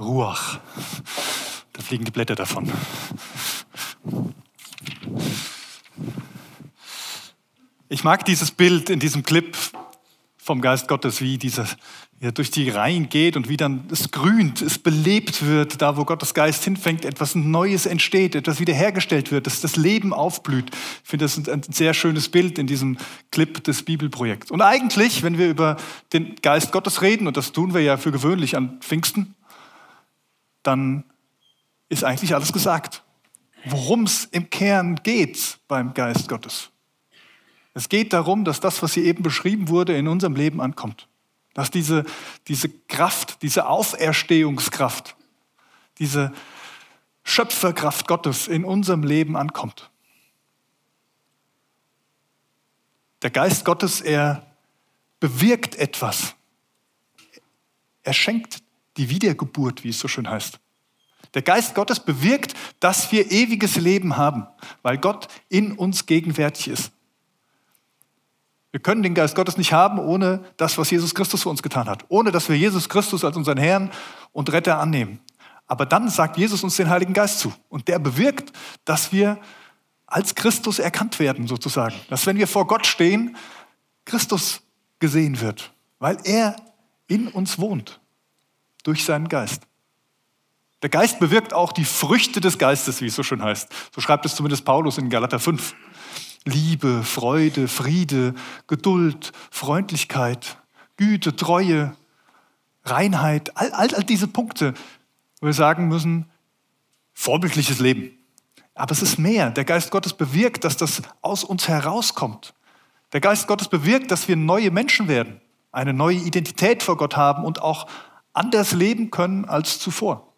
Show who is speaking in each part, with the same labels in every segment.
Speaker 1: Ruach. Da fliegen die Blätter davon. Ich mag dieses Bild in diesem Clip vom Geist Gottes, wie dieser ja, durch die Reihen geht und wie dann es grünt, es belebt wird, da wo Gottes Geist hinfängt, etwas Neues entsteht, etwas wiederhergestellt wird, dass das Leben aufblüht. Ich finde das ein sehr schönes Bild in diesem Clip des Bibelprojekts. Und eigentlich, wenn wir über den Geist Gottes reden, und das tun wir ja für gewöhnlich an Pfingsten, dann ist eigentlich alles gesagt. Worum es im Kern geht beim Geist Gottes. Es geht darum, dass das, was hier eben beschrieben wurde, in unserem Leben ankommt. Dass diese, diese Kraft, diese Auferstehungskraft, diese Schöpferkraft Gottes in unserem Leben ankommt. Der Geist Gottes, er bewirkt etwas. Er schenkt die Wiedergeburt, wie es so schön heißt. Der Geist Gottes bewirkt, dass wir ewiges Leben haben, weil Gott in uns gegenwärtig ist. Wir können den Geist Gottes nicht haben ohne das, was Jesus Christus für uns getan hat. Ohne dass wir Jesus Christus als unseren Herrn und Retter annehmen. Aber dann sagt Jesus uns den Heiligen Geist zu. Und der bewirkt, dass wir als Christus erkannt werden, sozusagen. Dass wenn wir vor Gott stehen, Christus gesehen wird. Weil er in uns wohnt. Durch seinen Geist. Der Geist bewirkt auch die Früchte des Geistes, wie es so schön heißt. So schreibt es zumindest Paulus in Galater 5. Liebe, Freude, Friede, Geduld, Freundlichkeit, Güte, Treue, Reinheit, all, all, all diese Punkte, wo wir sagen müssen, vorbildliches Leben. Aber es ist mehr. Der Geist Gottes bewirkt, dass das aus uns herauskommt. Der Geist Gottes bewirkt, dass wir neue Menschen werden, eine neue Identität vor Gott haben und auch anders leben können als zuvor.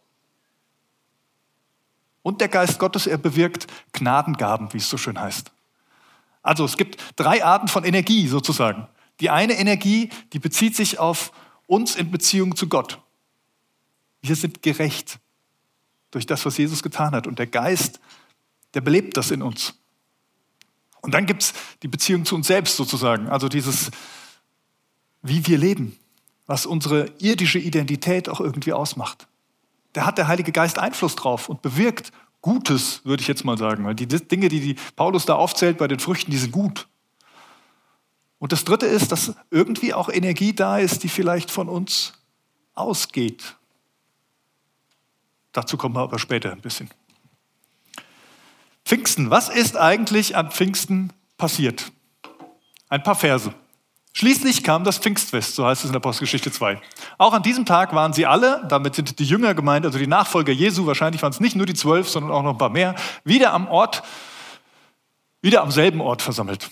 Speaker 1: Und der Geist Gottes, er bewirkt Gnadengaben, wie es so schön heißt. Also es gibt drei Arten von Energie sozusagen. Die eine Energie, die bezieht sich auf uns in Beziehung zu Gott. Wir sind gerecht durch das, was Jesus getan hat. Und der Geist, der belebt das in uns. Und dann gibt es die Beziehung zu uns selbst sozusagen, also dieses, wie wir leben, was unsere irdische Identität auch irgendwie ausmacht. Da hat der Heilige Geist Einfluss drauf und bewirkt Gutes, würde ich jetzt mal sagen. Weil die Dinge, die, die Paulus da aufzählt bei den Früchten, die sind gut. Und das Dritte ist, dass irgendwie auch Energie da ist, die vielleicht von uns ausgeht. Dazu kommen wir aber später ein bisschen. Pfingsten, was ist eigentlich an Pfingsten passiert? Ein paar Verse. Schließlich kam das Pfingstfest, so heißt es in der Apostelgeschichte 2. Auch an diesem Tag waren sie alle, damit sind die Jünger gemeint, also die Nachfolger Jesu, wahrscheinlich waren es nicht nur die zwölf, sondern auch noch ein paar mehr, wieder am Ort, wieder am selben Ort versammelt.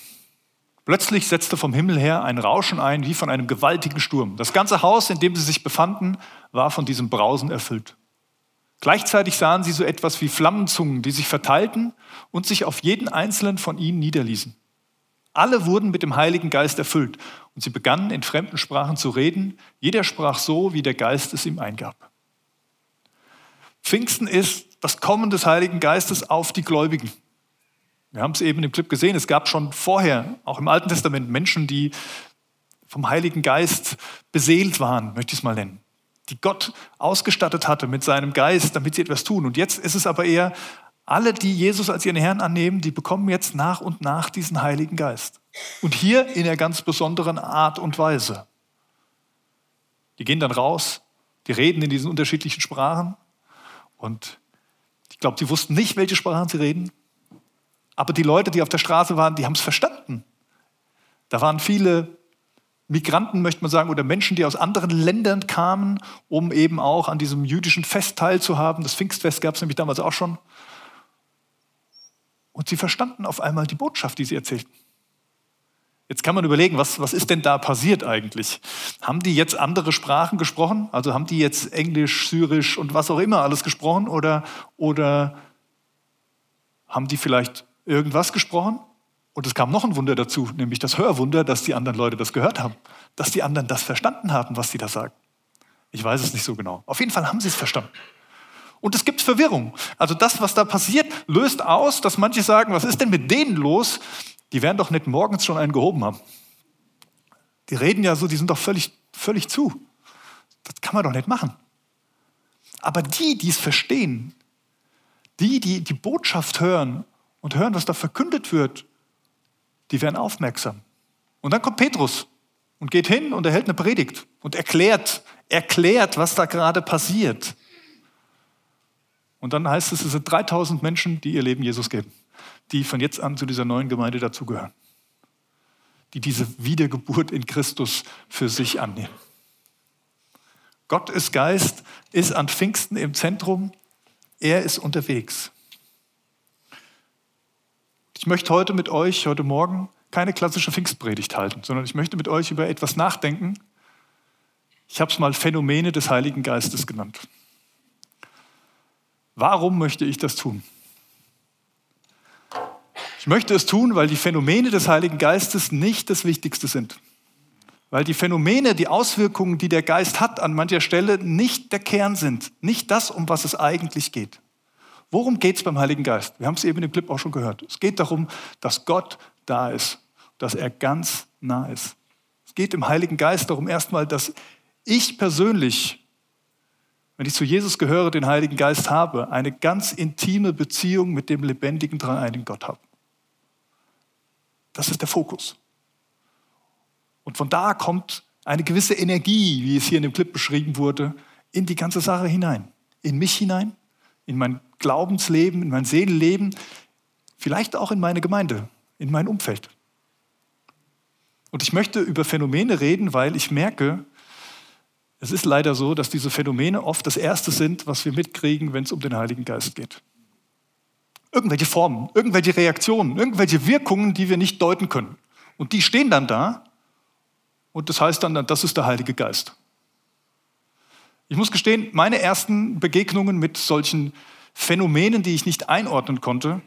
Speaker 1: Plötzlich setzte vom Himmel her ein Rauschen ein, wie von einem gewaltigen Sturm. Das ganze Haus, in dem sie sich befanden, war von diesem Brausen erfüllt. Gleichzeitig sahen sie so etwas wie Flammenzungen, die sich verteilten und sich auf jeden einzelnen von ihnen niederließen. Alle wurden mit dem Heiligen Geist erfüllt und sie begannen in fremden Sprachen zu reden. Jeder sprach so, wie der Geist es ihm eingab. Pfingsten ist das Kommen des Heiligen Geistes auf die Gläubigen. Wir haben es eben im Clip gesehen, es gab schon vorher, auch im Alten Testament, Menschen, die vom Heiligen Geist beseelt waren, möchte ich es mal nennen, die Gott ausgestattet hatte mit seinem Geist, damit sie etwas tun. Und jetzt ist es aber eher alle, die Jesus als ihren Herrn annehmen, die bekommen jetzt nach und nach diesen Heiligen Geist. Und hier in einer ganz besonderen Art und Weise. Die gehen dann raus, die reden in diesen unterschiedlichen Sprachen. Und ich glaube, die wussten nicht, welche Sprachen sie reden. Aber die Leute, die auf der Straße waren, die haben es verstanden. Da waren viele Migranten, möchte man sagen, oder Menschen, die aus anderen Ländern kamen, um eben auch an diesem jüdischen Fest teilzuhaben. Das Pfingstfest gab es nämlich damals auch schon. Und sie verstanden auf einmal die Botschaft, die sie erzählten. Jetzt kann man überlegen, was, was ist denn da passiert eigentlich? Haben die jetzt andere Sprachen gesprochen? Also haben die jetzt Englisch, Syrisch und was auch immer alles gesprochen? Oder, oder haben die vielleicht irgendwas gesprochen? Und es kam noch ein Wunder dazu, nämlich das Hörwunder, dass die anderen Leute das gehört haben. Dass die anderen das verstanden haben, was sie da sagen. Ich weiß es nicht so genau. Auf jeden Fall haben sie es verstanden. Und es gibt Verwirrung. Also das, was da passiert, löst aus, dass manche sagen, was ist denn mit denen los? Die werden doch nicht morgens schon einen gehoben haben. Die reden ja so, die sind doch völlig, völlig zu. Das kann man doch nicht machen. Aber die, die es verstehen, die, die die Botschaft hören und hören, was da verkündet wird, die werden aufmerksam. Und dann kommt Petrus und geht hin und erhält eine Predigt und erklärt, erklärt, was da gerade passiert. Und dann heißt es, es sind 3000 Menschen, die ihr Leben Jesus geben, die von jetzt an zu dieser neuen Gemeinde dazugehören, die diese Wiedergeburt in Christus für sich annehmen. Gott ist Geist, ist an Pfingsten im Zentrum, er ist unterwegs. Ich möchte heute mit euch, heute Morgen, keine klassische Pfingstpredigt halten, sondern ich möchte mit euch über etwas nachdenken. Ich habe es mal Phänomene des Heiligen Geistes genannt. Warum möchte ich das tun? Ich möchte es tun, weil die Phänomene des Heiligen Geistes nicht das Wichtigste sind. Weil die Phänomene, die Auswirkungen, die der Geist hat, an mancher Stelle nicht der Kern sind. Nicht das, um was es eigentlich geht. Worum geht es beim Heiligen Geist? Wir haben es eben im Clip auch schon gehört. Es geht darum, dass Gott da ist, dass er ganz nah ist. Es geht im Heiligen Geist darum erstmal, dass ich persönlich, wenn ich zu Jesus gehöre, den Heiligen Geist habe, eine ganz intime Beziehung mit dem lebendigen, dreieinigen Gott habe. Das ist der Fokus. Und von da kommt eine gewisse Energie, wie es hier in dem Clip beschrieben wurde, in die ganze Sache hinein. In mich hinein, in mein Glaubensleben, in mein Seelenleben, vielleicht auch in meine Gemeinde, in mein Umfeld. Und ich möchte über Phänomene reden, weil ich merke, es ist leider so, dass diese Phänomene oft das Erste sind, was wir mitkriegen, wenn es um den Heiligen Geist geht. Irgendwelche Formen, irgendwelche Reaktionen, irgendwelche Wirkungen, die wir nicht deuten können. Und die stehen dann da und das heißt dann, das ist der Heilige Geist. Ich muss gestehen, meine ersten Begegnungen mit solchen Phänomenen, die ich nicht einordnen konnte,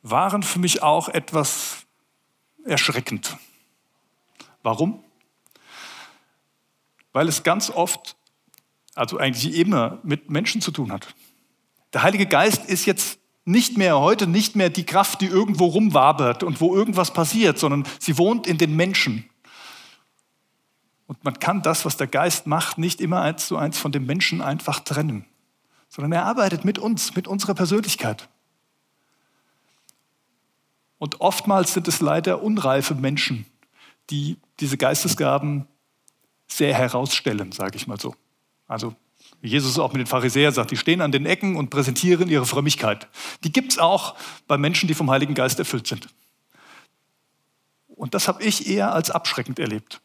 Speaker 1: waren für mich auch etwas erschreckend. Warum? Weil es ganz oft, also eigentlich immer, mit Menschen zu tun hat. Der Heilige Geist ist jetzt nicht mehr heute, nicht mehr die Kraft, die irgendwo rumwabert und wo irgendwas passiert, sondern sie wohnt in den Menschen. Und man kann das, was der Geist macht, nicht immer eins zu eins von dem Menschen einfach trennen, sondern er arbeitet mit uns, mit unserer Persönlichkeit. Und oftmals sind es leider unreife Menschen, die diese Geistesgaben sehr herausstellen, sage ich mal so. Also wie Jesus auch mit den Pharisäern sagt, die stehen an den Ecken und präsentieren ihre Frömmigkeit. Die gibt es auch bei Menschen, die vom Heiligen Geist erfüllt sind. Und das habe ich eher als abschreckend erlebt.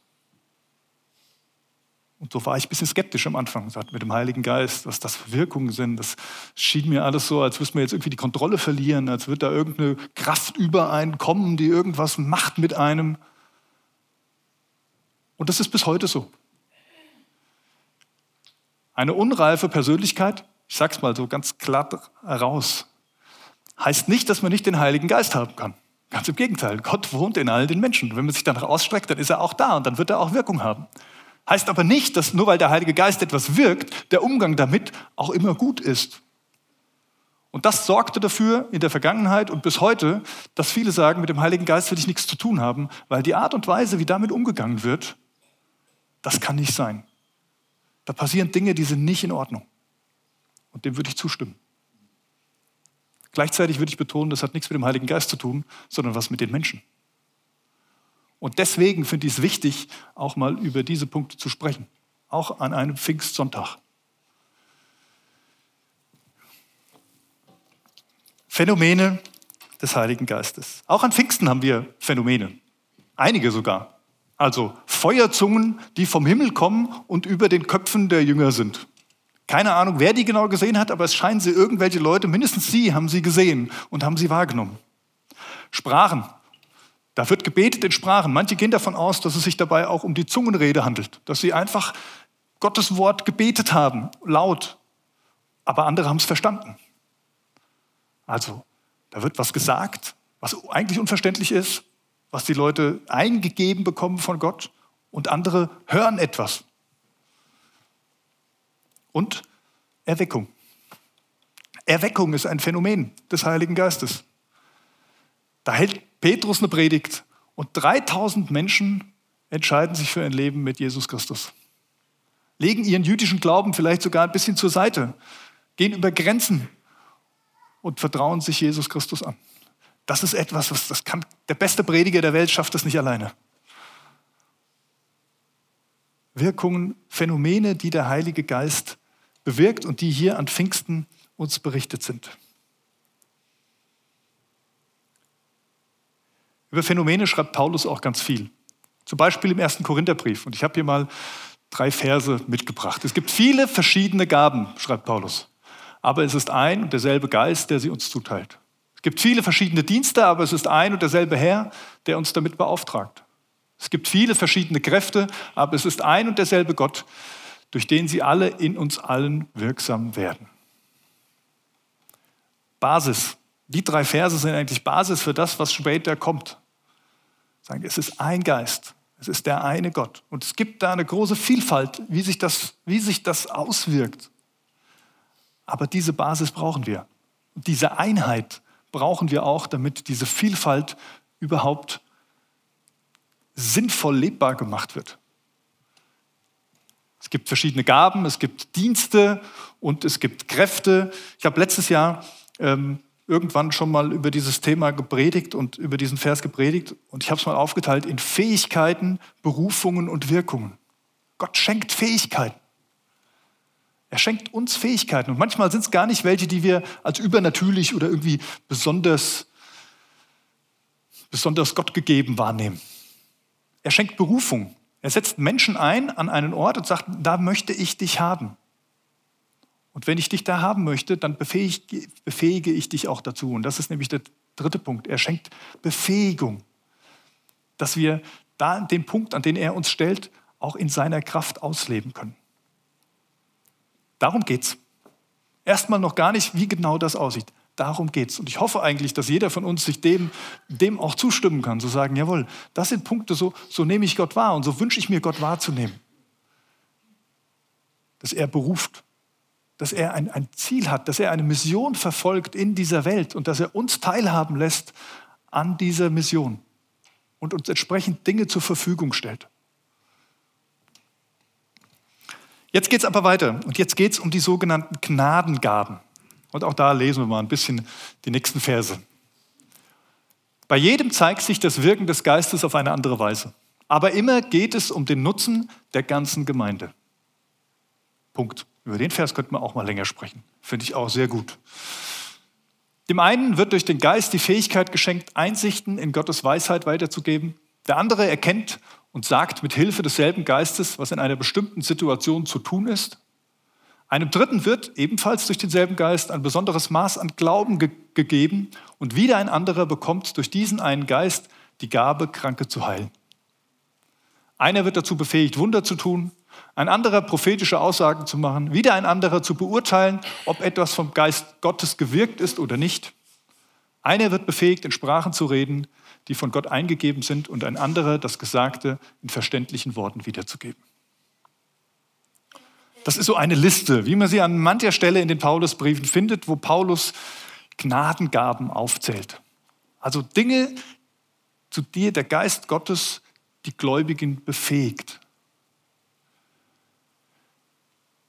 Speaker 1: Und so war ich ein bisschen skeptisch am Anfang, mit dem Heiligen Geist, was das für Wirkungen sind. Das schien mir alles so, als müssten wir jetzt irgendwie die Kontrolle verlieren, als würde da irgendeine Kraft über einen kommen, die irgendwas macht mit einem. Und das ist bis heute so. Eine unreife Persönlichkeit, ich sage es mal so ganz glatt heraus, heißt nicht, dass man nicht den Heiligen Geist haben kann. Ganz im Gegenteil, Gott wohnt in all den Menschen. Wenn man sich danach ausstreckt, dann ist er auch da und dann wird er auch Wirkung haben. Heißt aber nicht, dass nur weil der Heilige Geist etwas wirkt, der Umgang damit auch immer gut ist. Und das sorgte dafür in der Vergangenheit und bis heute, dass viele sagen, mit dem Heiligen Geist will ich nichts zu tun haben, weil die Art und Weise, wie damit umgegangen wird, das kann nicht sein. Da passieren Dinge, die sind nicht in Ordnung. Und dem würde ich zustimmen. Gleichzeitig würde ich betonen, das hat nichts mit dem Heiligen Geist zu tun, sondern was mit den Menschen. Und deswegen finde ich es wichtig, auch mal über diese Punkte zu sprechen, auch an einem Pfingstsonntag. Phänomene des Heiligen Geistes. Auch an Pfingsten haben wir Phänomene, einige sogar. Also Feuerzungen, die vom Himmel kommen und über den Köpfen der Jünger sind. Keine Ahnung, wer die genau gesehen hat, aber es scheinen sie irgendwelche Leute, mindestens sie haben sie gesehen und haben sie wahrgenommen. Sprachen. Da wird gebetet in Sprachen. Manche gehen davon aus, dass es sich dabei auch um die Zungenrede handelt, dass sie einfach Gottes Wort gebetet haben, laut. Aber andere haben es verstanden. Also, da wird was gesagt, was eigentlich unverständlich ist, was die Leute eingegeben bekommen von Gott und andere hören etwas. Und Erweckung. Erweckung ist ein Phänomen des Heiligen Geistes. Da hält Petrus eine Predigt und 3000 Menschen entscheiden sich für ein Leben mit Jesus Christus. legen ihren jüdischen Glauben vielleicht sogar ein bisschen zur Seite, gehen über Grenzen und vertrauen sich Jesus Christus an. Das ist etwas, was das kann, der beste Prediger der Welt schafft das nicht alleine. Wirkungen, Phänomene, die der Heilige Geist bewirkt und die hier an Pfingsten uns berichtet sind. Über Phänomene schreibt Paulus auch ganz viel. Zum Beispiel im ersten Korintherbrief. Und ich habe hier mal drei Verse mitgebracht. Es gibt viele verschiedene Gaben, schreibt Paulus. Aber es ist ein und derselbe Geist, der sie uns zuteilt. Es gibt viele verschiedene Dienste, aber es ist ein und derselbe Herr, der uns damit beauftragt. Es gibt viele verschiedene Kräfte, aber es ist ein und derselbe Gott, durch den sie alle in uns allen wirksam werden. Basis. Die drei Verse sind eigentlich Basis für das, was später kommt. Sagen, es ist ein Geist, es ist der eine Gott. Und es gibt da eine große Vielfalt, wie sich das, wie sich das auswirkt. Aber diese Basis brauchen wir. Und diese Einheit brauchen wir auch, damit diese Vielfalt überhaupt sinnvoll lebbar gemacht wird. Es gibt verschiedene Gaben, es gibt Dienste und es gibt Kräfte. Ich habe letztes Jahr ähm, irgendwann schon mal über dieses Thema gepredigt und über diesen Vers gepredigt und ich habe es mal aufgeteilt in Fähigkeiten, Berufungen und Wirkungen. Gott schenkt Fähigkeiten. Er schenkt uns Fähigkeiten und manchmal sind es gar nicht welche, die wir als übernatürlich oder irgendwie besonders, besonders Gott gegeben wahrnehmen. Er schenkt Berufung. Er setzt Menschen ein an einen Ort und sagt, da möchte ich dich haben. Und wenn ich dich da haben möchte, dann befähige, befähige ich dich auch dazu. Und das ist nämlich der dritte Punkt. Er schenkt Befähigung, dass wir da den Punkt, an den er uns stellt, auch in seiner Kraft ausleben können. Darum geht es. Erstmal noch gar nicht, wie genau das aussieht. Darum geht es. Und ich hoffe eigentlich, dass jeder von uns sich dem, dem auch zustimmen kann, zu sagen, jawohl, das sind Punkte, so, so nehme ich Gott wahr und so wünsche ich mir Gott wahrzunehmen. Dass er beruft, dass er ein, ein Ziel hat, dass er eine Mission verfolgt in dieser Welt und dass er uns teilhaben lässt an dieser Mission und uns entsprechend Dinge zur Verfügung stellt. Jetzt geht es aber weiter und jetzt geht es um die sogenannten Gnadengaben. Und auch da lesen wir mal ein bisschen die nächsten Verse. Bei jedem zeigt sich das Wirken des Geistes auf eine andere Weise. Aber immer geht es um den Nutzen der ganzen Gemeinde. Punkt. Über den Vers könnten wir auch mal länger sprechen. Finde ich auch sehr gut. Dem einen wird durch den Geist die Fähigkeit geschenkt, Einsichten in Gottes Weisheit weiterzugeben. Der andere erkennt und sagt mit Hilfe desselben Geistes, was in einer bestimmten Situation zu tun ist. Einem Dritten wird ebenfalls durch denselben Geist ein besonderes Maß an Glauben ge gegeben und wieder ein anderer bekommt durch diesen einen Geist die Gabe, Kranke zu heilen. Einer wird dazu befähigt, Wunder zu tun, ein anderer prophetische Aussagen zu machen, wieder ein anderer zu beurteilen, ob etwas vom Geist Gottes gewirkt ist oder nicht. Einer wird befähigt, in Sprachen zu reden, die von Gott eingegeben sind, und ein anderer das Gesagte in verständlichen Worten wiederzugeben. Das ist so eine Liste, wie man sie an mancher Stelle in den Paulusbriefen findet, wo Paulus Gnadengaben aufzählt. Also Dinge, zu dir der Geist Gottes die Gläubigen befähigt.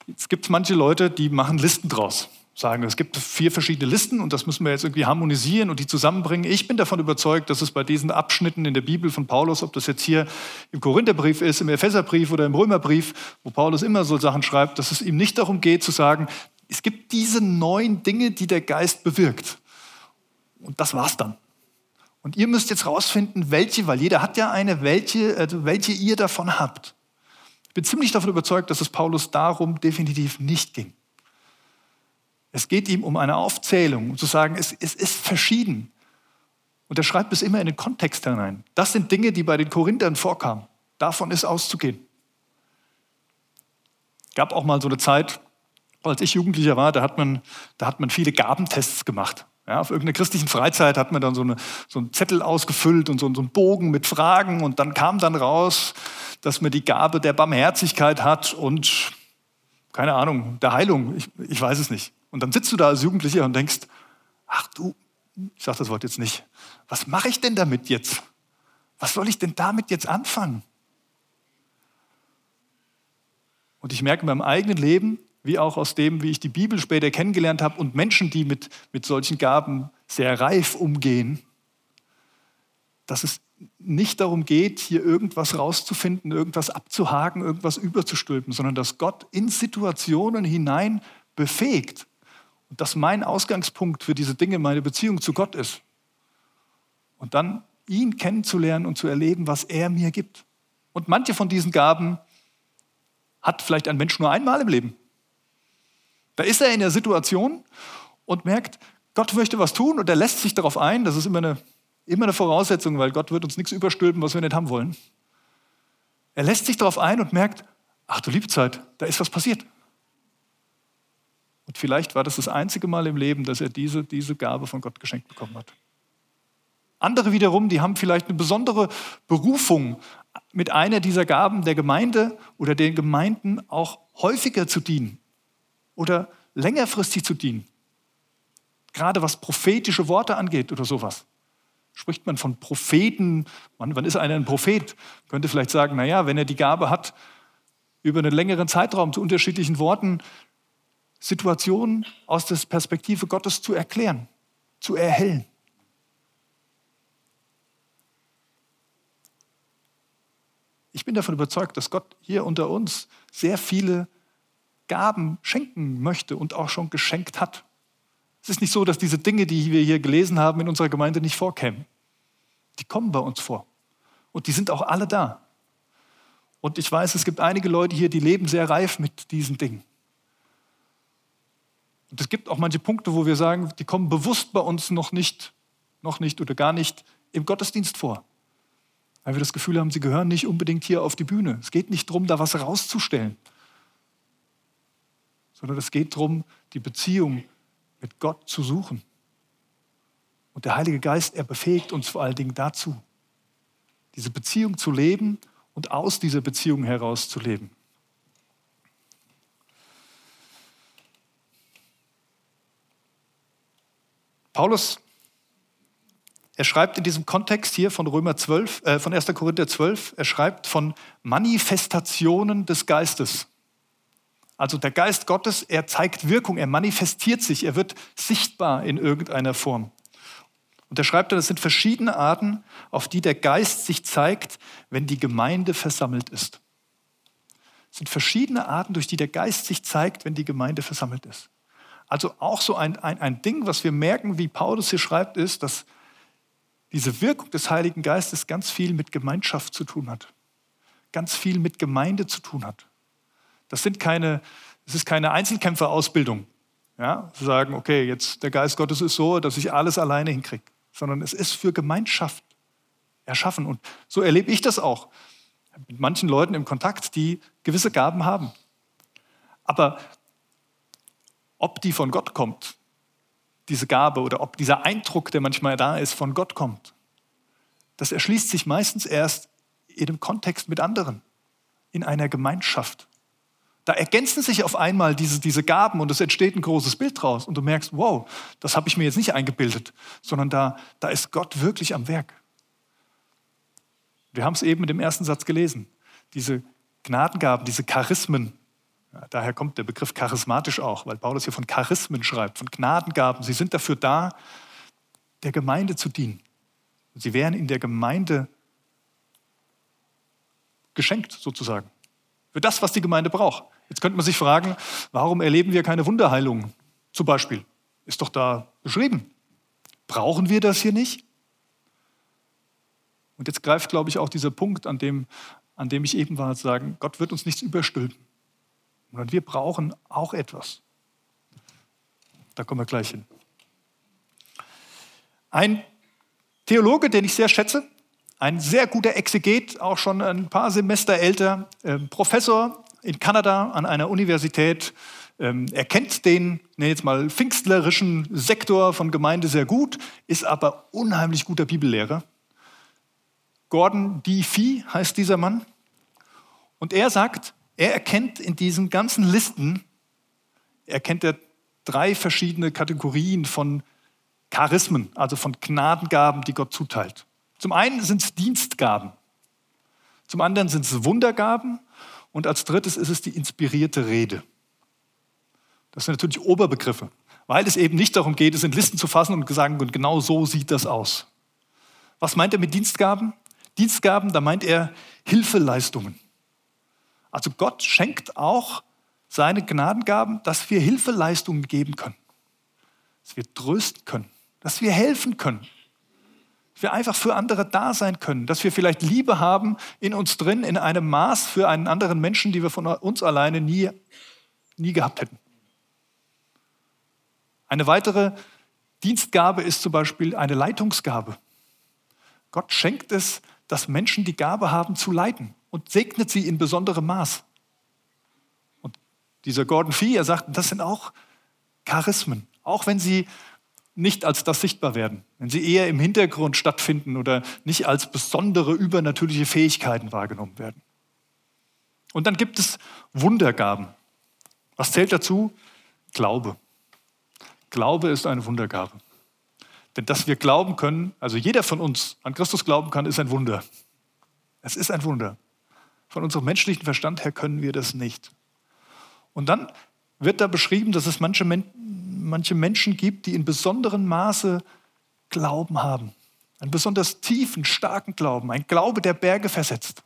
Speaker 1: Jetzt gibt es manche Leute, die machen Listen draus sagen, es gibt vier verschiedene Listen und das müssen wir jetzt irgendwie harmonisieren und die zusammenbringen. Ich bin davon überzeugt, dass es bei diesen Abschnitten in der Bibel von Paulus, ob das jetzt hier im Korintherbrief ist, im Epheserbrief oder im Römerbrief, wo Paulus immer so Sachen schreibt, dass es ihm nicht darum geht zu sagen, es gibt diese neun Dinge, die der Geist bewirkt. Und das war's dann. Und ihr müsst jetzt rausfinden, welche, weil jeder hat ja eine, welche, also welche ihr davon habt. Ich bin ziemlich davon überzeugt, dass es Paulus darum definitiv nicht ging. Es geht ihm um eine Aufzählung, um zu sagen, es, es ist verschieden. Und er schreibt es immer in den Kontext hinein. Das sind Dinge, die bei den Korinthern vorkamen. Davon ist auszugehen. Gab auch mal so eine Zeit, als ich Jugendlicher war, da hat man, da hat man viele Gabentests gemacht. Ja, auf irgendeiner christlichen Freizeit hat man dann so, eine, so einen Zettel ausgefüllt und so, so einen Bogen mit Fragen und dann kam dann raus, dass man die Gabe der Barmherzigkeit hat und keine Ahnung, der Heilung. Ich, ich weiß es nicht. Und dann sitzt du da als Jugendlicher und denkst, ach du, ich sage das Wort jetzt nicht, was mache ich denn damit jetzt? Was soll ich denn damit jetzt anfangen? Und ich merke in meinem eigenen Leben, wie auch aus dem, wie ich die Bibel später kennengelernt habe und Menschen, die mit, mit solchen Gaben sehr reif umgehen, dass es nicht darum geht, hier irgendwas rauszufinden, irgendwas abzuhaken, irgendwas überzustülpen, sondern dass Gott in Situationen hinein befähigt dass mein Ausgangspunkt für diese Dinge meine Beziehung zu Gott ist. Und dann ihn kennenzulernen und zu erleben, was er mir gibt. Und manche von diesen Gaben hat vielleicht ein Mensch nur einmal im Leben. Da ist er in der Situation und merkt, Gott möchte was tun und er lässt sich darauf ein. Das ist immer eine, immer eine Voraussetzung, weil Gott wird uns nichts überstülpen, was wir nicht haben wollen. Er lässt sich darauf ein und merkt, ach du Liebzeit, da ist was passiert. Und vielleicht war das das einzige Mal im Leben, dass er diese, diese Gabe von Gott geschenkt bekommen hat. Andere wiederum, die haben vielleicht eine besondere Berufung, mit einer dieser Gaben der Gemeinde oder den Gemeinden auch häufiger zu dienen oder längerfristig zu dienen. Gerade was prophetische Worte angeht oder sowas. Spricht man von Propheten, wann, wann ist einer ein Prophet? Könnte vielleicht sagen, naja, wenn er die Gabe hat, über einen längeren Zeitraum zu unterschiedlichen Worten Situationen aus der Perspektive Gottes zu erklären, zu erhellen. Ich bin davon überzeugt, dass Gott hier unter uns sehr viele Gaben schenken möchte und auch schon geschenkt hat. Es ist nicht so, dass diese Dinge, die wir hier gelesen haben, in unserer Gemeinde nicht vorkämen. Die kommen bei uns vor. Und die sind auch alle da. Und ich weiß, es gibt einige Leute hier, die leben sehr reif mit diesen Dingen. Und es gibt auch manche Punkte, wo wir sagen, die kommen bewusst bei uns noch nicht, noch nicht oder gar nicht im Gottesdienst vor. Weil wir das Gefühl haben, sie gehören nicht unbedingt hier auf die Bühne. Es geht nicht darum, da was herauszustellen, sondern es geht darum, die Beziehung mit Gott zu suchen. Und der Heilige Geist, er befähigt uns vor allen Dingen dazu, diese Beziehung zu leben und aus dieser Beziehung heraus zu leben. Paulus er schreibt in diesem Kontext hier von Römer 12, äh, von 1. Korinther 12, er schreibt von Manifestationen des Geistes. Also der Geist Gottes, er zeigt Wirkung, er manifestiert sich, er wird sichtbar in irgendeiner Form. Und er schreibt, das sind verschiedene Arten, auf die der Geist sich zeigt, wenn die Gemeinde versammelt ist. Es sind verschiedene Arten, durch die der Geist sich zeigt, wenn die Gemeinde versammelt ist. Also auch so ein, ein, ein Ding, was wir merken, wie Paulus hier schreibt, ist, dass diese Wirkung des Heiligen Geistes ganz viel mit Gemeinschaft zu tun hat, ganz viel mit Gemeinde zu tun hat. Das, sind keine, das ist keine Einzelkämpferausbildung. Ja, zu sagen, okay, jetzt der Geist Gottes ist so, dass ich alles alleine hinkriege, sondern es ist für Gemeinschaft erschaffen. Und so erlebe ich das auch mit manchen Leuten im Kontakt, die gewisse Gaben haben. Aber ob die von Gott kommt, diese Gabe oder ob dieser Eindruck, der manchmal da ist, von Gott kommt. Das erschließt sich meistens erst in dem Kontext mit anderen, in einer Gemeinschaft. Da ergänzen sich auf einmal diese, diese Gaben und es entsteht ein großes Bild draus und du merkst, wow, das habe ich mir jetzt nicht eingebildet, sondern da, da ist Gott wirklich am Werk. Wir haben es eben mit dem ersten Satz gelesen. Diese Gnadengaben, diese Charismen, ja, daher kommt der Begriff charismatisch auch, weil Paulus hier von Charismen schreibt, von Gnadengaben. Sie sind dafür da, der Gemeinde zu dienen. Sie werden in der Gemeinde geschenkt sozusagen. Für das, was die Gemeinde braucht. Jetzt könnte man sich fragen, warum erleben wir keine Wunderheilungen? Zum Beispiel. Ist doch da beschrieben. Brauchen wir das hier nicht? Und jetzt greift, glaube ich, auch dieser Punkt, an dem, an dem ich eben war, zu sagen, Gott wird uns nichts überstülpen. Und wir brauchen auch etwas. Da kommen wir gleich hin. Ein Theologe, den ich sehr schätze, ein sehr guter Exeget, auch schon ein paar Semester älter, äh, Professor in Kanada an einer Universität. Ähm, er kennt den, ne, jetzt mal pfingstlerischen Sektor von Gemeinde sehr gut, ist aber unheimlich guter Bibellehrer. Gordon D. Fee heißt dieser Mann. Und er sagt, er erkennt in diesen ganzen Listen, erkennt er drei verschiedene Kategorien von Charismen, also von Gnadengaben, die Gott zuteilt. Zum einen sind es Dienstgaben, zum anderen sind es Wundergaben Und als drittes ist es die inspirierte Rede. Das sind natürlich Oberbegriffe, weil es eben nicht darum geht, es in Listen zu fassen und zu sagen, genau so sieht das aus. Was meint er mit Dienstgaben? Dienstgaben, da meint er Hilfeleistungen. Also Gott schenkt auch seine Gnadengaben, dass wir Hilfeleistungen geben können, dass wir trösten können, dass wir helfen können, dass wir einfach für andere da sein können, dass wir vielleicht Liebe haben in uns drin, in einem Maß für einen anderen Menschen, die wir von uns alleine nie, nie gehabt hätten. Eine weitere Dienstgabe ist zum Beispiel eine Leitungsgabe. Gott schenkt es, dass Menschen die Gabe haben zu leiten und segnet sie in besonderem Maß. Und dieser Gordon Fee, er sagt, das sind auch Charismen, auch wenn sie nicht als das sichtbar werden, wenn sie eher im Hintergrund stattfinden oder nicht als besondere übernatürliche Fähigkeiten wahrgenommen werden. Und dann gibt es Wundergaben. Was zählt dazu? Glaube. Glaube ist eine Wundergabe. Denn dass wir glauben können, also jeder von uns an Christus glauben kann, ist ein Wunder. Es ist ein Wunder. Von unserem menschlichen Verstand her können wir das nicht. Und dann wird da beschrieben, dass es manche, manche Menschen gibt, die in besonderem Maße Glauben haben. Einen besonders tiefen, starken Glauben. Ein Glaube, der Berge versetzt.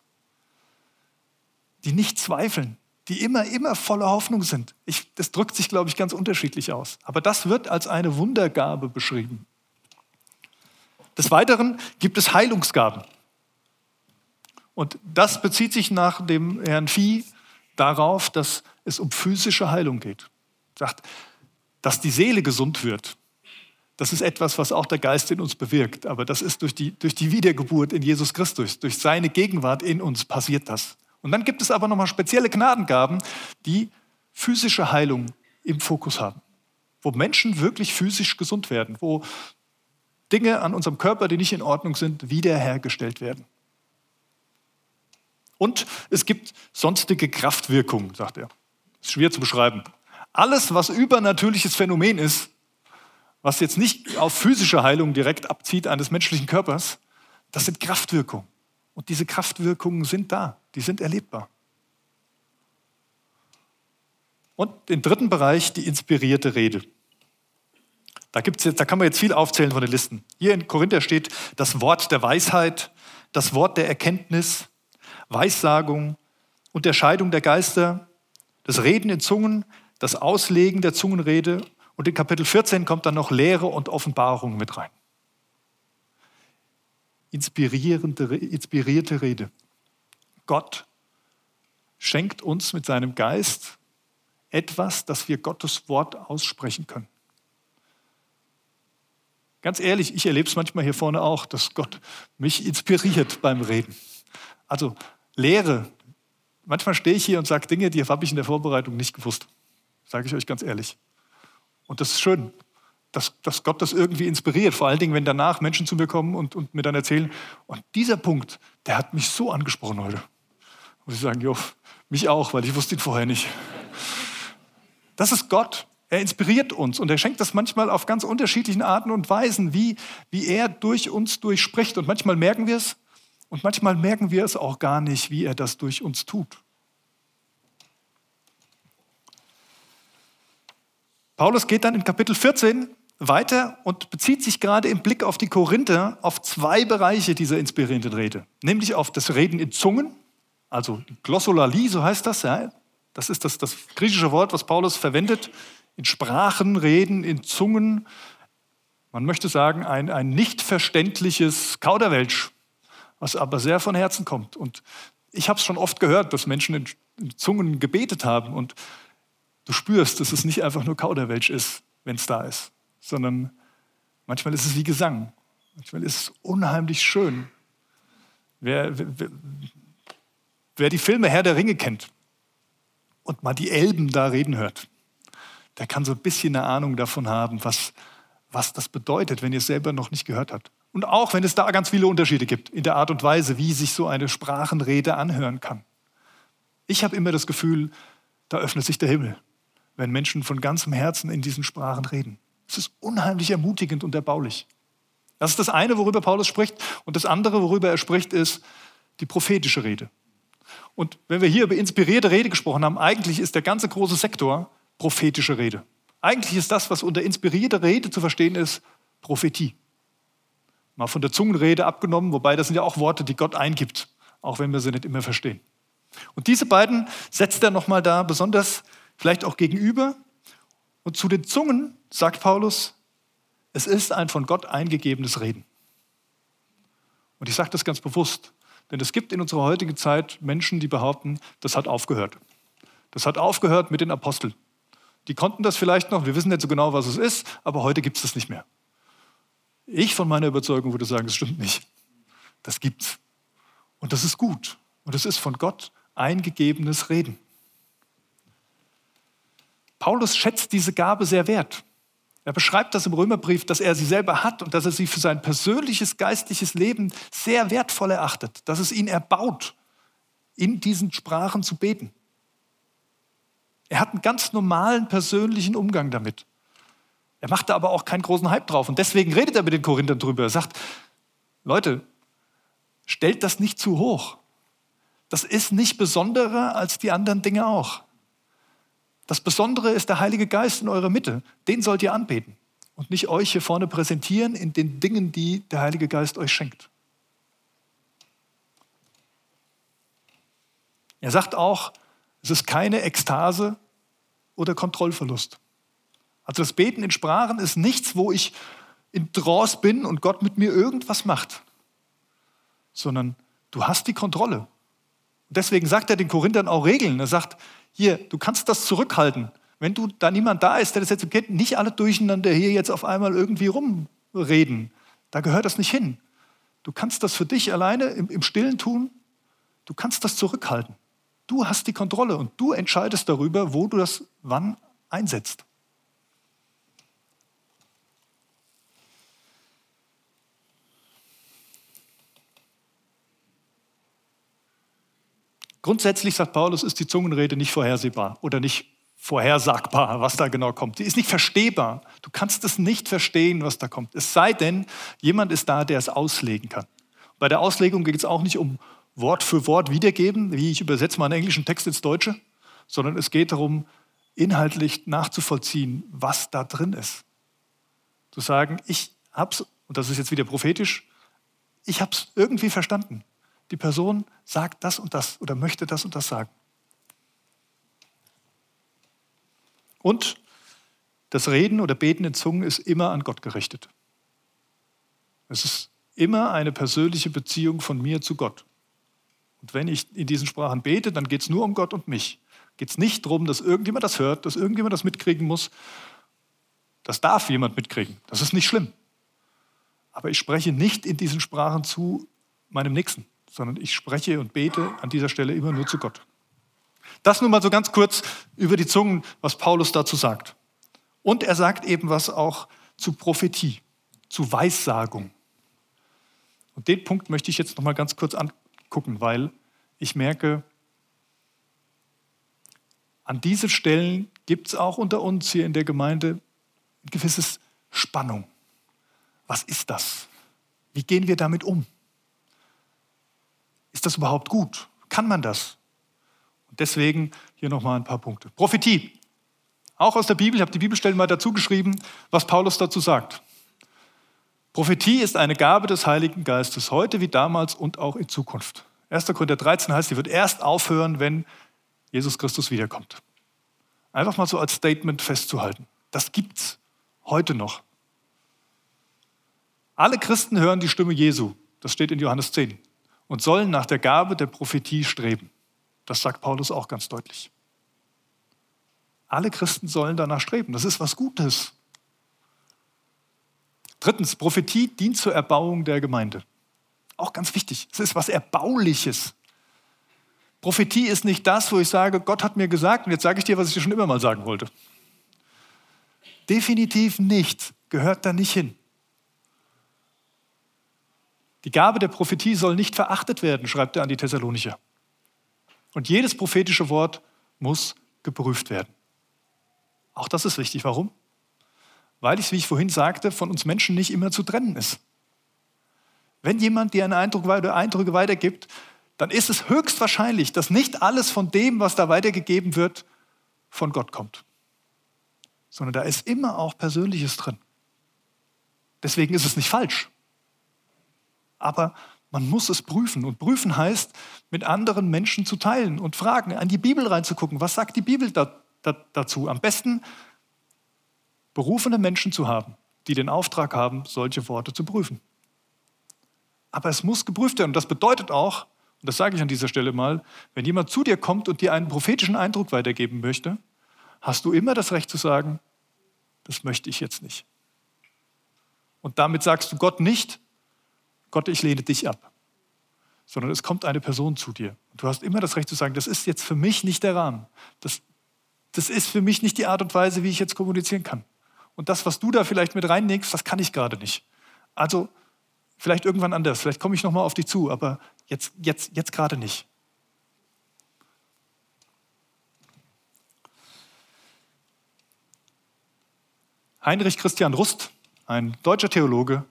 Speaker 1: Die nicht zweifeln, die immer, immer voller Hoffnung sind. Ich, das drückt sich, glaube ich, ganz unterschiedlich aus. Aber das wird als eine Wundergabe beschrieben. Des Weiteren gibt es Heilungsgaben. Und das bezieht sich nach dem Herrn Vieh darauf, dass es um physische Heilung geht. Sagt, dass die Seele gesund wird. Das ist etwas, was auch der Geist in uns bewirkt. Aber das ist durch die, durch die Wiedergeburt in Jesus Christus, durch seine Gegenwart in uns passiert das. Und dann gibt es aber nochmal spezielle Gnadengaben, die physische Heilung im Fokus haben. Wo Menschen wirklich physisch gesund werden, wo Dinge an unserem Körper, die nicht in Ordnung sind, wiederhergestellt werden. Und es gibt sonstige Kraftwirkungen, sagt er. Ist schwer zu beschreiben. Alles, was übernatürliches Phänomen ist, was jetzt nicht auf physische Heilung direkt abzieht eines menschlichen Körpers, das sind Kraftwirkungen. Und diese Kraftwirkungen sind da, die sind erlebbar. Und den dritten Bereich, die inspirierte Rede. Da, gibt's jetzt, da kann man jetzt viel aufzählen von den Listen. Hier in Korinther steht das Wort der Weisheit, das Wort der Erkenntnis, Weissagung, Unterscheidung der Geister, das Reden in Zungen, das Auslegen der Zungenrede und in Kapitel 14 kommt dann noch Lehre und Offenbarung mit rein. Inspirierende, inspirierte Rede. Gott schenkt uns mit seinem Geist etwas, dass wir Gottes Wort aussprechen können. Ganz ehrlich, ich erlebe es manchmal hier vorne auch, dass Gott mich inspiriert beim Reden. Also Lehre. Manchmal stehe ich hier und sage Dinge, die habe ich in der Vorbereitung nicht gewusst. Sage ich euch ganz ehrlich. Und das ist schön, dass, dass Gott das irgendwie inspiriert. Vor allen Dingen, wenn danach Menschen zu mir kommen und, und mir dann erzählen, und dieser Punkt, der hat mich so angesprochen heute. Muss ich sagen, jo, mich auch, weil ich wusste ihn vorher nicht. Das ist Gott. Er inspiriert uns und er schenkt das manchmal auf ganz unterschiedlichen Arten und Weisen, wie, wie er durch uns durchspricht. Und manchmal merken wir es und manchmal merken wir es auch gar nicht, wie er das durch uns tut. Paulus geht dann in Kapitel 14 weiter und bezieht sich gerade im Blick auf die Korinther auf zwei Bereiche dieser inspirierenden Rede, nämlich auf das Reden in Zungen, also Glossolalie, so heißt das, ja, das ist das, das griechische Wort, was Paulus verwendet in Sprachen reden, in Zungen. Man möchte sagen, ein, ein nicht verständliches Kauderwelsch, was aber sehr von Herzen kommt. Und ich habe es schon oft gehört, dass Menschen in, in Zungen gebetet haben und du spürst, dass es nicht einfach nur Kauderwelsch ist, wenn es da ist, sondern manchmal ist es wie Gesang. Manchmal ist es unheimlich schön. Wer, wer, wer die Filme Herr der Ringe kennt und mal die Elben da reden hört, der kann so ein bisschen eine Ahnung davon haben, was, was das bedeutet, wenn ihr es selber noch nicht gehört habt. Und auch wenn es da ganz viele Unterschiede gibt in der Art und Weise, wie sich so eine Sprachenrede anhören kann. Ich habe immer das Gefühl, da öffnet sich der Himmel, wenn Menschen von ganzem Herzen in diesen Sprachen reden. Es ist unheimlich ermutigend und erbaulich. Das ist das eine, worüber Paulus spricht. Und das andere, worüber er spricht, ist die prophetische Rede. Und wenn wir hier über inspirierte Rede gesprochen haben, eigentlich ist der ganze große Sektor prophetische Rede. Eigentlich ist das, was unter inspirierte Rede zu verstehen ist, Prophetie. Mal von der Zungenrede abgenommen, wobei das sind ja auch Worte, die Gott eingibt, auch wenn wir sie nicht immer verstehen. Und diese beiden setzt er nochmal da besonders vielleicht auch gegenüber. Und zu den Zungen sagt Paulus, es ist ein von Gott eingegebenes Reden. Und ich sage das ganz bewusst, denn es gibt in unserer heutigen Zeit Menschen, die behaupten, das hat aufgehört. Das hat aufgehört mit den Aposteln. Die konnten das vielleicht noch, wir wissen nicht so genau, was es ist, aber heute gibt es das nicht mehr. Ich von meiner Überzeugung würde sagen, das stimmt nicht. Das gibt's. Und das ist gut. Und es ist von Gott eingegebenes Reden. Paulus schätzt diese Gabe sehr wert. Er beschreibt das im Römerbrief, dass er sie selber hat und dass er sie für sein persönliches geistliches Leben sehr wertvoll erachtet, dass es ihn erbaut, in diesen Sprachen zu beten. Er hat einen ganz normalen persönlichen Umgang damit. Er macht da aber auch keinen großen Hype drauf. Und deswegen redet er mit den Korinthern drüber. Er sagt, Leute, stellt das nicht zu hoch. Das ist nicht besonderer als die anderen Dinge auch. Das Besondere ist der Heilige Geist in eurer Mitte. Den sollt ihr anbeten und nicht euch hier vorne präsentieren in den Dingen, die der Heilige Geist euch schenkt. Er sagt auch, es ist keine Ekstase oder Kontrollverlust. Also das Beten in Sprachen ist nichts, wo ich in Trance bin und Gott mit mir irgendwas macht, sondern du hast die Kontrolle. Und deswegen sagt er den Korinthern auch Regeln. Er sagt, hier, du kannst das zurückhalten. Wenn du da niemand da ist, der das jetzt kennt, nicht alle durcheinander hier jetzt auf einmal irgendwie rumreden. Da gehört das nicht hin. Du kannst das für dich alleine im, im Stillen tun. Du kannst das zurückhalten. Du hast die Kontrolle und du entscheidest darüber, wo du das wann einsetzt. Grundsätzlich, sagt Paulus, ist die Zungenrede nicht vorhersehbar oder nicht vorhersagbar, was da genau kommt. Sie ist nicht verstehbar. Du kannst es nicht verstehen, was da kommt. Es sei denn, jemand ist da, der es auslegen kann. Bei der Auslegung geht es auch nicht um Wort für Wort wiedergeben, wie ich übersetze meinen englischen Text ins Deutsche, sondern es geht darum, inhaltlich nachzuvollziehen, was da drin ist. Zu sagen, ich hab's, und das ist jetzt wieder prophetisch, ich habe es irgendwie verstanden die Person sagt das und das oder möchte das und das sagen. Und das Reden oder Beten in Zungen ist immer an Gott gerichtet. Es ist immer eine persönliche Beziehung von mir zu Gott. Und wenn ich in diesen Sprachen bete, dann geht es nur um Gott und mich. Geht es nicht darum, dass irgendjemand das hört, dass irgendjemand das mitkriegen muss. Das darf jemand mitkriegen. Das ist nicht schlimm. Aber ich spreche nicht in diesen Sprachen zu meinem Nächsten sondern ich spreche und bete an dieser Stelle immer nur zu Gott. Das nun mal so ganz kurz über die Zungen, was Paulus dazu sagt. Und er sagt eben was auch zu Prophetie, zu Weissagung. Und den Punkt möchte ich jetzt noch mal ganz kurz angucken, weil ich merke, an diesen Stellen gibt es auch unter uns hier in der Gemeinde ein gewisses Spannung. Was ist das? Wie gehen wir damit um? Ist das überhaupt gut? Kann man das? Und deswegen hier nochmal ein paar Punkte. Prophetie. Auch aus der Bibel, ich habe die Bibelstellen mal dazu geschrieben, was Paulus dazu sagt. Prophetie ist eine Gabe des Heiligen Geistes, heute wie damals und auch in Zukunft. 1. Korinther 13 heißt, sie wird erst aufhören, wenn Jesus Christus wiederkommt. Einfach mal so als Statement festzuhalten. Das gibt's heute noch. Alle Christen hören die Stimme Jesu. Das steht in Johannes 10 und sollen nach der Gabe der Prophetie streben. Das sagt Paulus auch ganz deutlich. Alle Christen sollen danach streben. Das ist was Gutes. Drittens, Prophetie dient zur Erbauung der Gemeinde. Auch ganz wichtig. Es ist was Erbauliches. Prophetie ist nicht das, wo ich sage, Gott hat mir gesagt und jetzt sage ich dir, was ich dir schon immer mal sagen wollte. Definitiv nicht. Gehört da nicht hin. Die Gabe der Prophetie soll nicht verachtet werden, schreibt er an die Thessalonicher. Und jedes prophetische Wort muss geprüft werden. Auch das ist wichtig. Warum? Weil es, wie ich vorhin sagte, von uns Menschen nicht immer zu trennen ist. Wenn jemand dir einen Eindruck oder Eindrücke weitergibt, dann ist es höchstwahrscheinlich, dass nicht alles von dem, was da weitergegeben wird, von Gott kommt. Sondern da ist immer auch Persönliches drin. Deswegen ist es nicht falsch. Aber man muss es prüfen. Und prüfen heißt, mit anderen Menschen zu teilen und fragen, an die Bibel reinzugucken. Was sagt die Bibel da, da, dazu? Am besten berufene Menschen zu haben, die den Auftrag haben, solche Worte zu prüfen. Aber es muss geprüft werden. Und das bedeutet auch, und das sage ich an dieser Stelle mal, wenn jemand zu dir kommt und dir einen prophetischen Eindruck weitergeben möchte, hast du immer das Recht zu sagen, das möchte ich jetzt nicht. Und damit sagst du Gott nicht, Gott, ich lehne dich ab, sondern es kommt eine Person zu dir. Und du hast immer das Recht zu sagen, das ist jetzt für mich nicht der Rahmen. Das, das ist für mich nicht die Art und Weise, wie ich jetzt kommunizieren kann. Und das, was du da vielleicht mit reinlegst, das kann ich gerade nicht. Also Vielleicht irgendwann anders, vielleicht komme ich nochmal auf dich zu, aber jetzt, jetzt, jetzt gerade nicht. Heinrich Christian Rust, ein deutscher Theologe,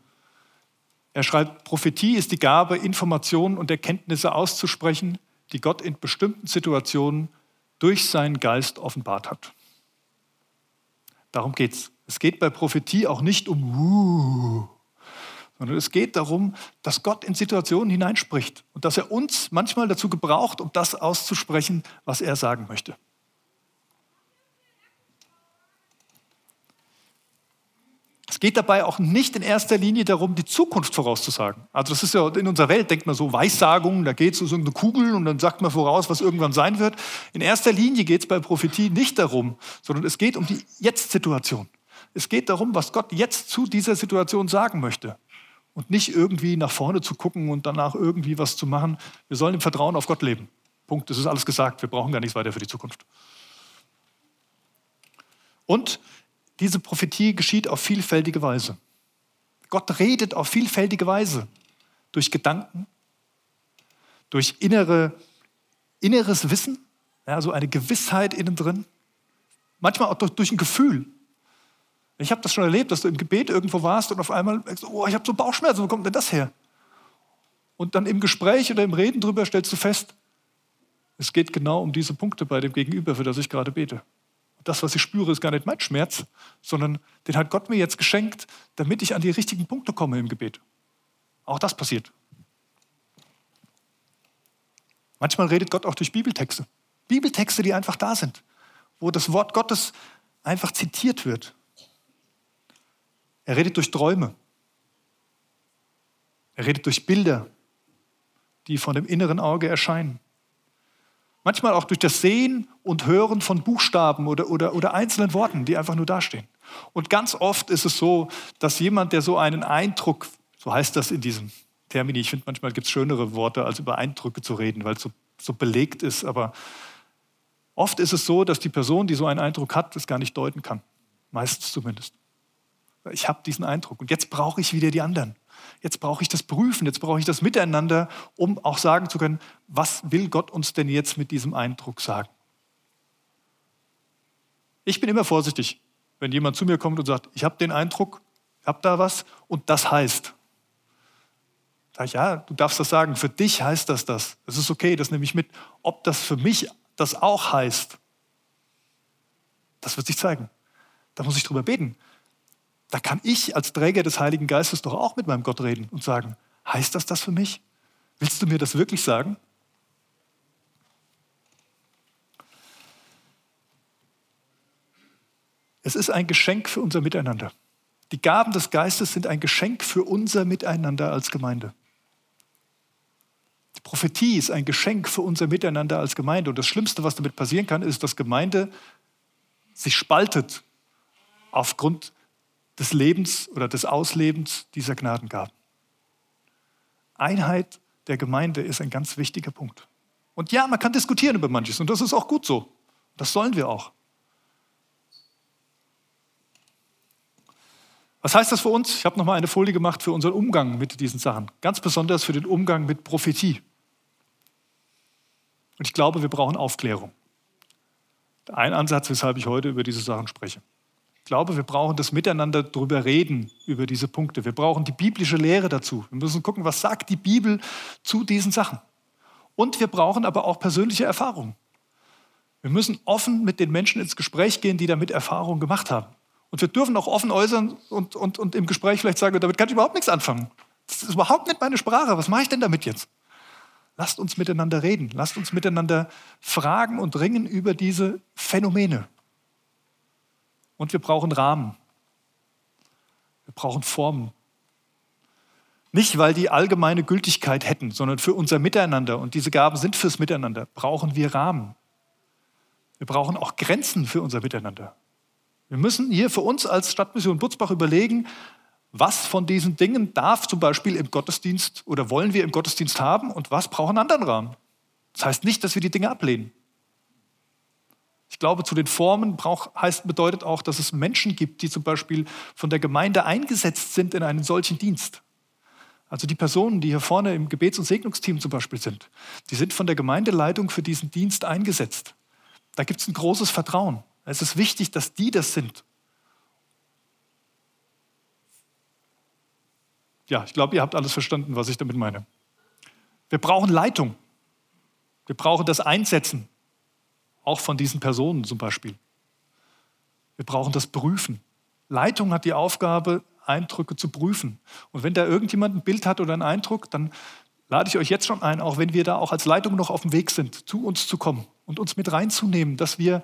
Speaker 1: er schreibt, Prophetie ist die Gabe, Informationen und Erkenntnisse auszusprechen, die Gott in bestimmten Situationen durch seinen Geist offenbart hat. Darum geht es. Es geht bei Prophetie auch nicht um, uh, sondern es geht darum, dass Gott in Situationen hineinspricht und dass er uns manchmal dazu gebraucht, um das auszusprechen, was er sagen möchte. Geht dabei auch nicht in erster Linie darum, die Zukunft vorauszusagen. Also das ist ja in unserer Welt, denkt man so, Weissagungen, da geht es um so eine Kugel und dann sagt man voraus, was irgendwann sein wird. In erster Linie geht es bei Prophetie nicht darum, sondern es geht um die Jetzt-Situation. Es geht darum, was Gott jetzt zu dieser Situation sagen möchte und nicht irgendwie nach vorne zu gucken und danach irgendwie was zu machen. Wir sollen im Vertrauen auf Gott leben. Punkt. Das ist alles gesagt. Wir brauchen gar nichts weiter für die Zukunft. Und diese Prophetie geschieht auf vielfältige Weise. Gott redet auf vielfältige Weise. Durch Gedanken, durch innere, inneres Wissen, ja, eine Gewissheit innen drin. Manchmal auch durch, durch ein Gefühl. Ich habe das schon erlebt, dass du im Gebet irgendwo warst und auf einmal denkst, oh, ich habe so Bauchschmerzen, wo kommt denn das her? Und dann im Gespräch oder im Reden drüber stellst du fest, es geht genau um diese Punkte bei dem Gegenüber, für das ich gerade bete. Das, was ich spüre, ist gar nicht mein Schmerz, sondern den hat Gott mir jetzt geschenkt, damit ich an die richtigen Punkte komme im Gebet. Auch das passiert. Manchmal redet Gott auch durch Bibeltexte. Bibeltexte, die einfach da sind, wo das Wort Gottes einfach zitiert wird. Er redet durch Träume. Er redet durch Bilder, die von dem inneren Auge erscheinen. Manchmal auch durch das Sehen und Hören von Buchstaben oder, oder, oder einzelnen Worten, die einfach nur dastehen. Und ganz oft ist es so, dass jemand, der so einen Eindruck, so heißt das in diesem Termini, ich finde, manchmal gibt es schönere Worte, als über Eindrücke zu reden, weil es so, so belegt ist, aber oft ist es so, dass die Person, die so einen Eindruck hat, das gar nicht deuten kann. Meistens zumindest. Ich habe diesen Eindruck. Und jetzt brauche ich wieder die anderen. Jetzt brauche ich das Prüfen, jetzt brauche ich das Miteinander, um auch sagen zu können, was will Gott uns denn jetzt mit diesem Eindruck sagen? Ich bin immer vorsichtig, wenn jemand zu mir kommt und sagt, ich habe den Eindruck, ich habe da was und das heißt. Sag ich, ja, du darfst das sagen, für dich heißt das das. Das ist okay, das nehme ich mit. Ob das für mich das auch heißt, das wird sich zeigen. Da muss ich drüber beten. Da kann ich als Träger des Heiligen Geistes doch auch mit meinem Gott reden und sagen, heißt das das für mich? Willst du mir das wirklich sagen? Es ist ein Geschenk für unser Miteinander. Die Gaben des Geistes sind ein Geschenk für unser Miteinander als Gemeinde. Die Prophetie ist ein Geschenk für unser Miteinander als Gemeinde. Und das Schlimmste, was damit passieren kann, ist, dass Gemeinde sich spaltet aufgrund des Lebens oder des Auslebens dieser Gnadengaben. Einheit der Gemeinde ist ein ganz wichtiger Punkt. Und ja, man kann diskutieren über manches und das ist auch gut so. Das sollen wir auch. Was heißt das für uns? Ich habe noch mal eine Folie gemacht für unseren Umgang mit diesen Sachen. Ganz besonders für den Umgang mit Prophetie. Und ich glaube, wir brauchen Aufklärung. Ein Ansatz, weshalb ich heute über diese Sachen spreche. Ich glaube, wir brauchen das Miteinander darüber reden, über diese Punkte. Wir brauchen die biblische Lehre dazu. Wir müssen gucken, was sagt die Bibel zu diesen Sachen. Und wir brauchen aber auch persönliche Erfahrung. Wir müssen offen mit den Menschen ins Gespräch gehen, die damit Erfahrung gemacht haben. Und wir dürfen auch offen äußern und, und, und im Gespräch vielleicht sagen, damit kann ich überhaupt nichts anfangen. Das ist überhaupt nicht meine Sprache. Was mache ich denn damit jetzt? Lasst uns miteinander reden. Lasst uns miteinander fragen und ringen über diese Phänomene. Und wir brauchen Rahmen. Wir brauchen Formen. Nicht, weil die allgemeine Gültigkeit hätten, sondern für unser Miteinander. Und diese Gaben sind fürs Miteinander. Brauchen wir Rahmen. Wir brauchen auch Grenzen für unser Miteinander. Wir müssen hier für uns als Stadtmission Butzbach überlegen, was von diesen Dingen darf zum Beispiel im Gottesdienst oder wollen wir im Gottesdienst haben und was braucht einen anderen Rahmen. Das heißt nicht, dass wir die Dinge ablehnen. Ich glaube, zu den Formen braucht, heißt, bedeutet auch, dass es Menschen gibt, die zum Beispiel von der Gemeinde eingesetzt sind in einen solchen Dienst. Also die Personen, die hier vorne im Gebets- und Segnungsteam zum Beispiel sind, die sind von der Gemeindeleitung für diesen Dienst eingesetzt. Da gibt es ein großes Vertrauen. Es ist wichtig, dass die das sind. Ja, ich glaube, ihr habt alles verstanden, was ich damit meine. Wir brauchen Leitung. Wir brauchen das Einsetzen auch von diesen Personen zum Beispiel. Wir brauchen das Prüfen. Leitung hat die Aufgabe, Eindrücke zu prüfen. Und wenn da irgendjemand ein Bild hat oder einen Eindruck, dann lade ich euch jetzt schon ein, auch wenn wir da auch als Leitung noch auf dem Weg sind, zu uns zu kommen und uns mit reinzunehmen, dass wir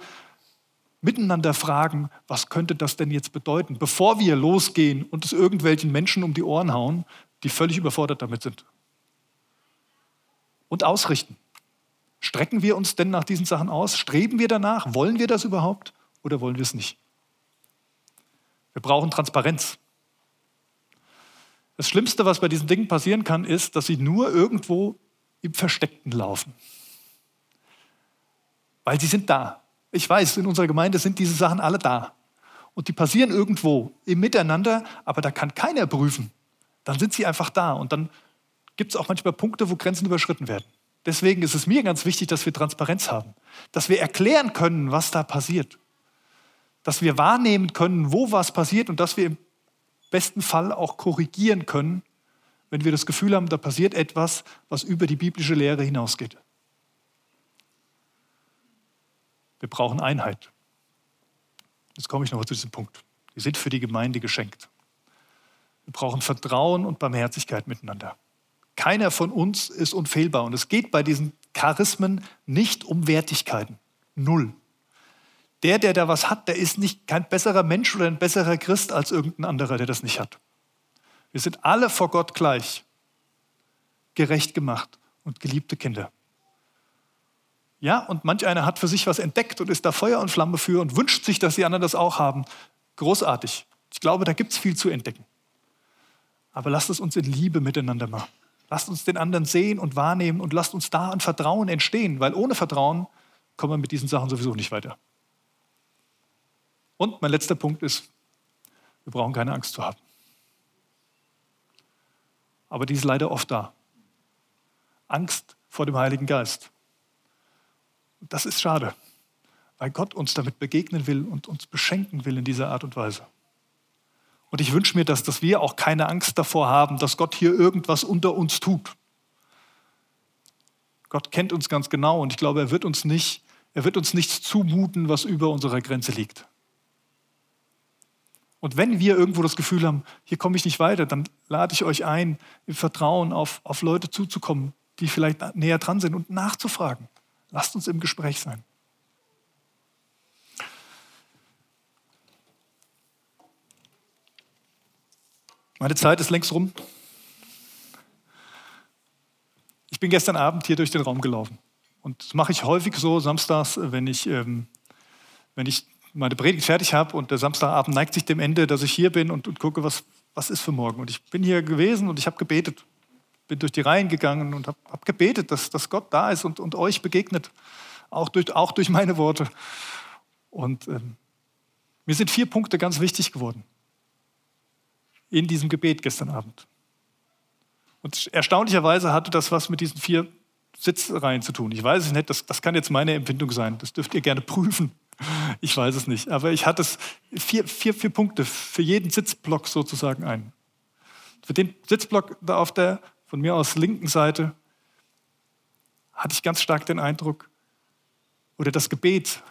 Speaker 1: miteinander fragen, was könnte das denn jetzt bedeuten, bevor wir losgehen und es irgendwelchen Menschen um die Ohren hauen, die völlig überfordert damit sind. Und ausrichten. Strecken wir uns denn nach diesen Sachen aus? Streben wir danach? Wollen wir das überhaupt oder wollen wir es nicht? Wir brauchen Transparenz. Das Schlimmste, was bei diesen Dingen passieren kann, ist, dass sie nur irgendwo im Versteckten laufen. Weil sie sind da. Ich weiß, in unserer Gemeinde sind diese Sachen alle da. Und die passieren irgendwo im Miteinander, aber da kann keiner prüfen. Dann sind sie einfach da. Und dann gibt es auch manchmal Punkte, wo Grenzen überschritten werden. Deswegen ist es mir ganz wichtig, dass wir Transparenz haben, dass wir erklären können, was da passiert, dass wir wahrnehmen können, wo was passiert und dass wir im besten Fall auch korrigieren können, wenn wir das Gefühl haben, da passiert etwas, was über die biblische Lehre hinausgeht. Wir brauchen Einheit. Jetzt komme ich noch zu diesem Punkt. Die sind für die Gemeinde geschenkt. Wir brauchen Vertrauen und Barmherzigkeit miteinander. Keiner von uns ist unfehlbar. Und es geht bei diesen Charismen nicht um Wertigkeiten. Null. Der, der da was hat, der ist nicht kein besserer Mensch oder ein besserer Christ als irgendein anderer, der das nicht hat. Wir sind alle vor Gott gleich, gerecht gemacht und geliebte Kinder. Ja, und manch einer hat für sich was entdeckt und ist da Feuer und Flamme für und wünscht sich, dass die anderen das auch haben. Großartig. Ich glaube, da gibt es viel zu entdecken. Aber lasst es uns in Liebe miteinander machen. Lasst uns den anderen sehen und wahrnehmen und lasst uns da ein Vertrauen entstehen, weil ohne Vertrauen kommen wir mit diesen Sachen sowieso nicht weiter. Und mein letzter Punkt ist, wir brauchen keine Angst zu haben. Aber die ist leider oft da. Angst vor dem Heiligen Geist. Das ist schade, weil Gott uns damit begegnen will und uns beschenken will in dieser Art und Weise. Und ich wünsche mir, dass, dass wir auch keine Angst davor haben, dass Gott hier irgendwas unter uns tut. Gott kennt uns ganz genau und ich glaube, er wird uns nicht, er wird uns nichts zumuten, was über unserer Grenze liegt. Und wenn wir irgendwo das Gefühl haben, hier komme ich nicht weiter, dann lade ich euch ein, im Vertrauen auf, auf Leute zuzukommen, die vielleicht näher dran sind und nachzufragen. Lasst uns im Gespräch sein. Meine Zeit ist längst rum. Ich bin gestern Abend hier durch den Raum gelaufen. Und das mache ich häufig so, samstags, wenn ich, ähm, wenn ich meine Predigt fertig habe und der Samstagabend neigt sich dem Ende, dass ich hier bin und, und gucke, was, was ist für morgen. Und ich bin hier gewesen und ich habe gebetet. Bin durch die Reihen gegangen und habe hab gebetet, dass, dass Gott da ist und, und euch begegnet. Auch durch, auch durch meine Worte. Und ähm, mir sind vier Punkte ganz wichtig geworden in diesem Gebet gestern Abend. Und erstaunlicherweise hatte das was mit diesen vier Sitzreihen zu tun. Ich weiß es nicht, das, das kann jetzt meine Empfindung sein. Das dürft ihr gerne prüfen. Ich weiß es nicht. Aber ich hatte vier, vier, vier Punkte für jeden Sitzblock sozusagen ein. Für den Sitzblock da auf der von mir aus linken Seite hatte ich ganz stark den Eindruck, oder das Gebet,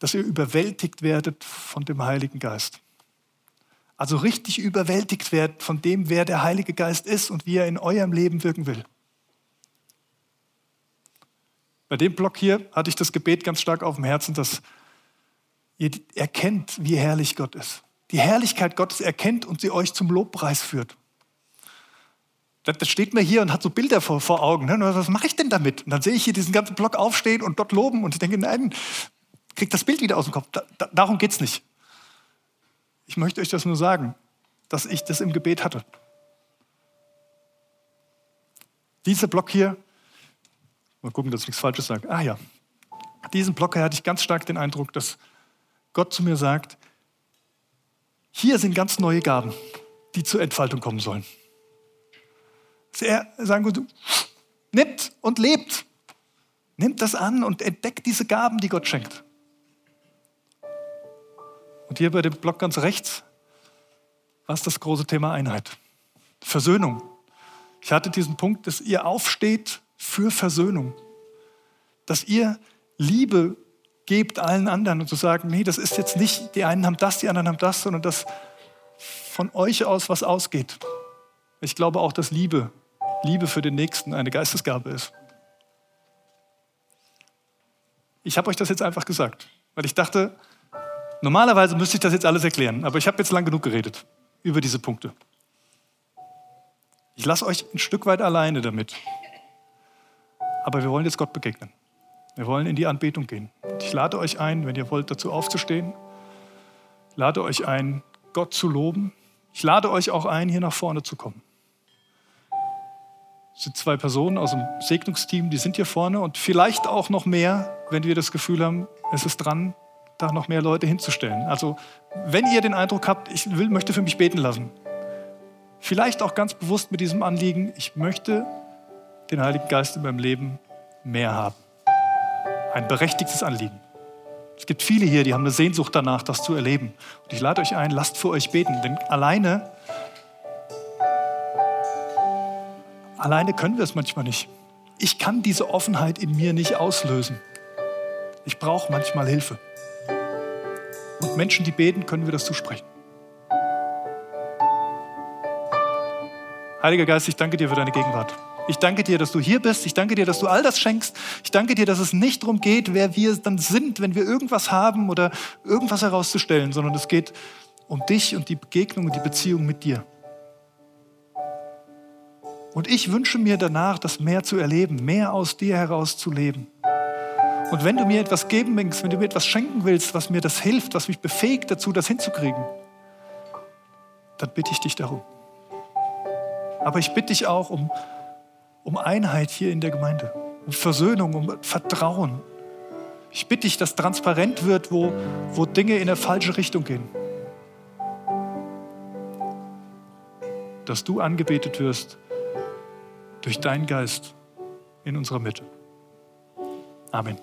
Speaker 1: dass ihr überwältigt werdet von dem Heiligen Geist. Also richtig überwältigt werdet von dem, wer der Heilige Geist ist und wie er in eurem Leben wirken will. Bei dem Block hier hatte ich das Gebet ganz stark auf dem Herzen, dass ihr erkennt, wie herrlich Gott ist. Die Herrlichkeit Gottes erkennt und sie euch zum Lobpreis führt. Das steht mir hier und hat so Bilder vor, vor Augen. Ne? Was mache ich denn damit? Und dann sehe ich hier diesen ganzen Block aufstehen und dort loben und ich denke, nein, kriegt das Bild wieder aus dem Kopf. Da, da, darum geht es nicht. Ich möchte euch das nur sagen, dass ich das im Gebet hatte. Dieser Block hier, mal gucken, dass ich nichts Falsches sage. Ah ja, diesen Block hier hatte ich ganz stark den Eindruck, dass Gott zu mir sagt, hier sind ganz neue Gaben, die zur Entfaltung kommen sollen. Er sagen würde, nimmt und lebt. Nimmt das an und entdeckt diese Gaben, die Gott schenkt. Und hier bei dem Block ganz rechts war es das große Thema Einheit. Versöhnung. Ich hatte diesen Punkt, dass ihr aufsteht für Versöhnung. Dass ihr Liebe gebt allen anderen und zu sagen, nee, das ist jetzt nicht, die einen haben das, die anderen haben das, sondern dass von euch aus was ausgeht. Ich glaube auch, dass Liebe Liebe für den Nächsten eine Geistesgabe ist. Ich habe euch das jetzt einfach gesagt, weil ich dachte, normalerweise müsste ich das jetzt alles erklären, aber ich habe jetzt lang genug geredet über diese Punkte. Ich lasse euch ein Stück weit alleine damit. Aber wir wollen jetzt Gott begegnen. Wir wollen in die Anbetung gehen. Ich lade euch ein, wenn ihr wollt, dazu aufzustehen. Ich lade euch ein, Gott zu loben. Ich lade euch auch ein, hier nach vorne zu kommen. Es sind zwei Personen aus dem Segnungsteam, die sind hier vorne und vielleicht auch noch mehr, wenn wir das Gefühl haben, es ist dran, da noch mehr Leute hinzustellen. Also wenn ihr den Eindruck habt, ich will, möchte für mich beten lassen, vielleicht auch ganz bewusst mit diesem Anliegen, ich möchte den Heiligen Geist in meinem Leben mehr haben. Ein berechtigtes Anliegen. Es gibt viele hier, die haben eine Sehnsucht danach, das zu erleben. Und ich lade euch ein, lasst für euch beten, denn alleine Alleine können wir es manchmal nicht. Ich kann diese Offenheit in mir nicht auslösen. Ich brauche manchmal Hilfe. Menschen, die beten, können wir das zusprechen. Heiliger Geist, ich danke dir für deine Gegenwart. Ich danke dir, dass du hier bist. Ich danke dir, dass du all das schenkst. Ich danke dir, dass es nicht darum geht, wer wir dann sind, wenn wir irgendwas haben oder irgendwas herauszustellen, sondern es geht um dich und die Begegnung und die Beziehung mit dir. Und ich wünsche mir danach, das mehr zu erleben, mehr aus dir heraus zu leben. Und wenn du mir etwas geben willst, wenn du mir etwas schenken willst, was mir das hilft, was mich befähigt dazu, das hinzukriegen, dann bitte ich dich darum. Aber ich bitte dich auch um, um Einheit hier in der Gemeinde, um Versöhnung, um Vertrauen. Ich bitte dich, dass transparent wird, wo, wo Dinge in eine falsche Richtung gehen. Dass du angebetet wirst durch deinen Geist in unserer Mitte. Amen.